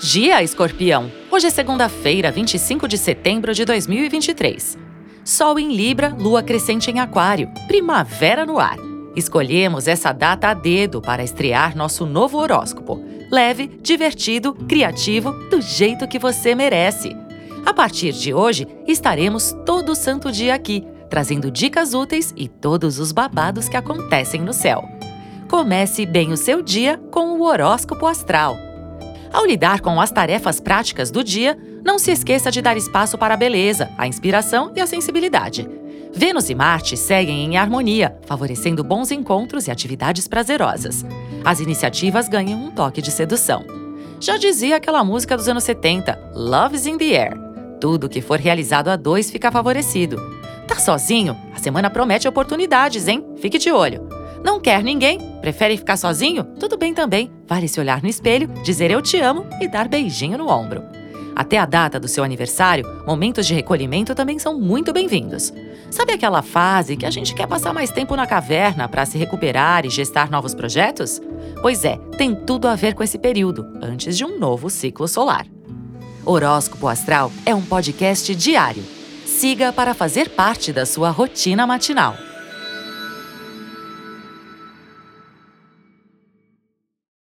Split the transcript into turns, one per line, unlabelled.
dia, escorpião! Hoje é segunda-feira, 25 de setembro de 2023. Sol em Libra, lua crescente em Aquário, primavera no ar. Escolhemos essa data a dedo para estrear nosso novo horóscopo. Leve, divertido, criativo, do jeito que você merece. A partir de hoje, estaremos todo santo dia aqui, trazendo dicas úteis e todos os babados que acontecem no céu. Comece bem o seu dia com o horóscopo astral. Ao lidar com as tarefas práticas do dia, não se esqueça de dar espaço para a beleza, a inspiração e a sensibilidade. Vênus e Marte seguem em harmonia, favorecendo bons encontros e atividades prazerosas. As iniciativas ganham um toque de sedução. Já dizia aquela música dos anos 70, Love's in the Air. Tudo que for realizado a dois fica favorecido. Tá sozinho? A semana promete oportunidades, hein? Fique de olho. Não quer ninguém? Prefere ficar sozinho? Tudo bem também. Vale se olhar no espelho, dizer eu te amo e dar beijinho no ombro. Até a data do seu aniversário, momentos de recolhimento também são muito bem-vindos. Sabe aquela fase que a gente quer passar mais tempo na caverna para se recuperar e gestar novos projetos? Pois é, tem tudo a ver com esse período, antes de um novo ciclo solar. Horóscopo Astral é um podcast diário. Siga para fazer parte da sua rotina matinal.